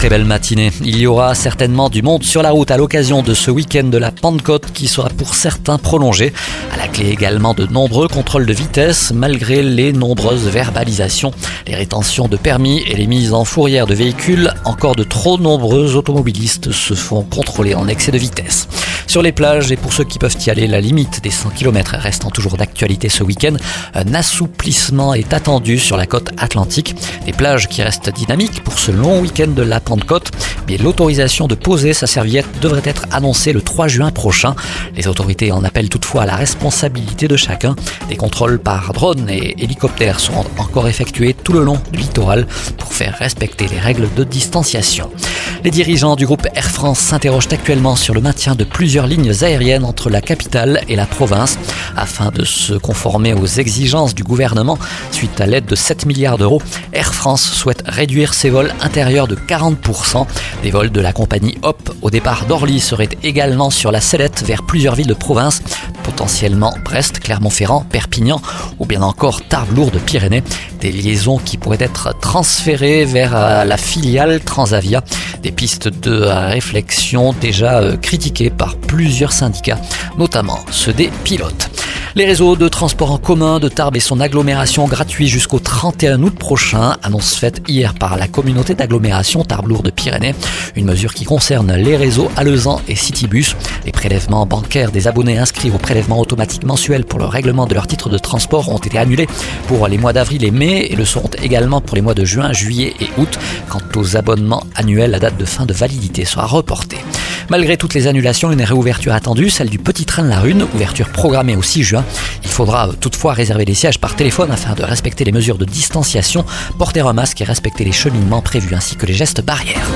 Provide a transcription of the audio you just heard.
Très belle matinée. Il y aura certainement du monde sur la route à l'occasion de ce week-end de la Pentecôte qui sera pour certains prolongé. À la clé également de nombreux contrôles de vitesse malgré les nombreuses verbalisations, les rétentions de permis et les mises en fourrière de véhicules. Encore de trop nombreux automobilistes se font contrôler en excès de vitesse. Sur les plages, et pour ceux qui peuvent y aller, la limite des 100 km restant toujours d'actualité ce week-end, un assouplissement est attendu sur la côte atlantique. Des plages qui restent dynamiques pour ce long week-end de la Pentecôte, mais l'autorisation de poser sa serviette devrait être annoncée le 3 juin prochain. Les autorités en appellent toutefois à la responsabilité de chacun. Des contrôles par drone et hélicoptère seront encore effectués tout le long du littoral pour faire respecter les règles de distanciation. Les dirigeants du groupe Air France s'interrogent actuellement sur le maintien de plusieurs lignes aériennes entre la capitale et la province afin de se conformer aux exigences du gouvernement. Suite à l'aide de 7 milliards d'euros, Air France souhaite réduire ses vols intérieurs de 40%. Des vols de la compagnie Hop au départ d'Orly seraient également sur la sellette vers plusieurs villes de province, potentiellement Brest, Clermont-Ferrand, Perpignan ou bien encore Tarbes-Lourdes-Pyrénées. Des liaisons qui pourraient être transférées vers euh, la filiale Transavia. Des pistes de réflexion déjà euh, critiquées par plusieurs syndicats, notamment ceux des pilotes. Les réseaux de transport en commun de Tarbes et son agglomération gratuit jusqu'au 31 août prochain, annonce faite hier par la communauté d'agglomération Tarbes-Lourdes-Pyrénées. Une mesure qui concerne les réseaux Alezan et Citybus. Les prélèvements bancaires des abonnés inscrits au prélèvement automatique mensuel pour le règlement de leur titre de transport ont été annulés pour les mois d'avril et mai et le seront également pour les mois de juin, juillet et août. Quant aux abonnements annuels, la date de fin de validité sera reportée. Malgré toutes les annulations, une réouverture attendue, celle du petit train de la Rune, ouverture programmée au 6 juin. Il faudra toutefois réserver les sièges par téléphone afin de respecter les mesures de distanciation, porter un masque et respecter les cheminements prévus ainsi que les gestes barrières.